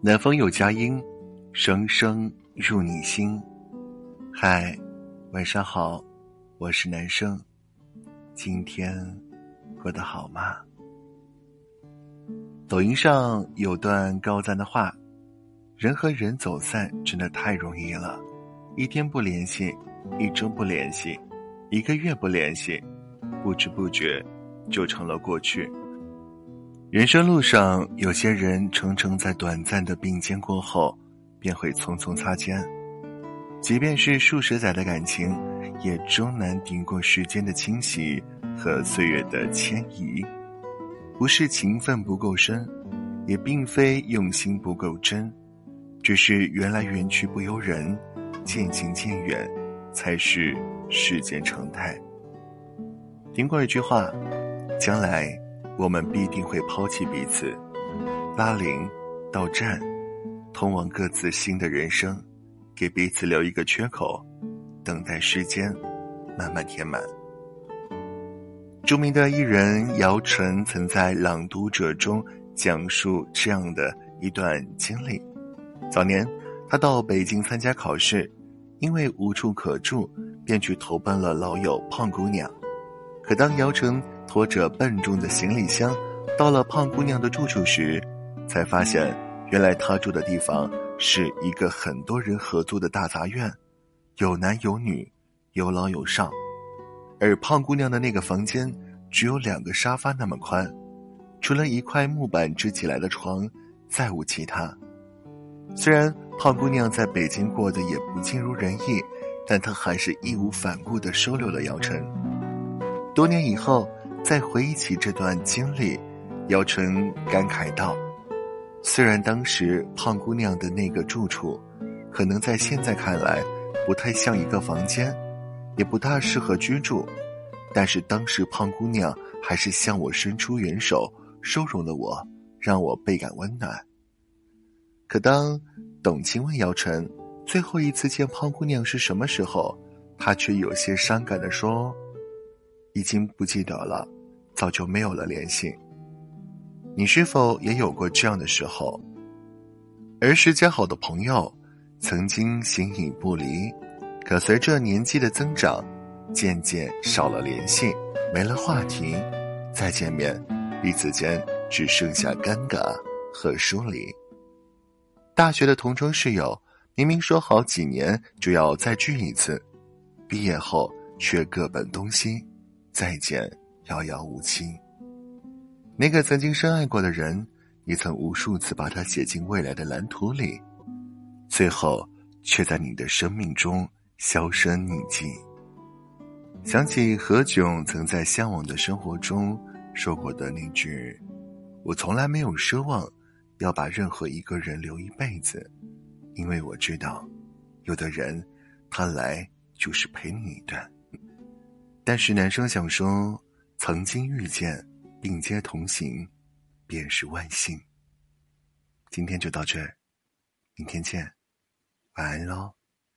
南方有佳音，声声入你心。嗨，晚上好，我是男生。今天过得好吗？抖音上有段高赞的话：人和人走散真的太容易了，一天不联系，一周不联系，一个月不联系，不知不觉就成了过去。人生路上，有些人常常在短暂的并肩过后，便会匆匆擦肩。即便是数十载的感情，也终难顶过时间的侵袭和岁月的迁移。不是情分不够深，也并非用心不够真，只是缘来缘去不由人，渐行渐远，才是世间常态。听过一句话，将来。我们必定会抛弃彼此，拉铃到站，通往各自新的人生，给彼此留一个缺口，等待时间慢慢填满。著名的艺人姚晨曾在《朗读者》中讲述这样的一段经历：早年他到北京参加考试，因为无处可住，便去投奔了老友胖姑娘。可当姚晨拖着笨重的行李箱，到了胖姑娘的住处时，才发现，原来她住的地方是一个很多人合租的大杂院，有男有女，有老有少，而胖姑娘的那个房间只有两个沙发那么宽，除了一块木板支起来的床，再无其他。虽然胖姑娘在北京过得也不尽如人意，但她还是义无反顾地收留了姚晨。多年以后。再回忆起这段经历，姚晨感慨道：“虽然当时胖姑娘的那个住处，可能在现在看来不太像一个房间，也不大适合居住，但是当时胖姑娘还是向我伸出援手，收容了我，让我倍感温暖。”可当董卿问姚晨最后一次见胖姑娘是什么时候，她却有些伤感的说。已经不记得了，早就没有了联系。你是否也有过这样的时候？儿时交好的朋友，曾经形影不离，可随着年纪的增长，渐渐少了联系，没了话题，再见面，彼此间只剩下尴尬和疏离。大学的同窗室友，明明说好几年就要再聚一次，毕业后却各奔东西。再见，遥遥无期。那个曾经深爱过的人，你曾无数次把他写进未来的蓝图里，最后却在你的生命中销声匿迹。想起何炅曾在《向往的生活》中说过的那句：“我从来没有奢望要把任何一个人留一辈子，因为我知道，有的人他来就是陪你一段。”但是男生想说，曾经遇见，并肩同行，便是万幸。今天就到这儿，明天见，晚安喽。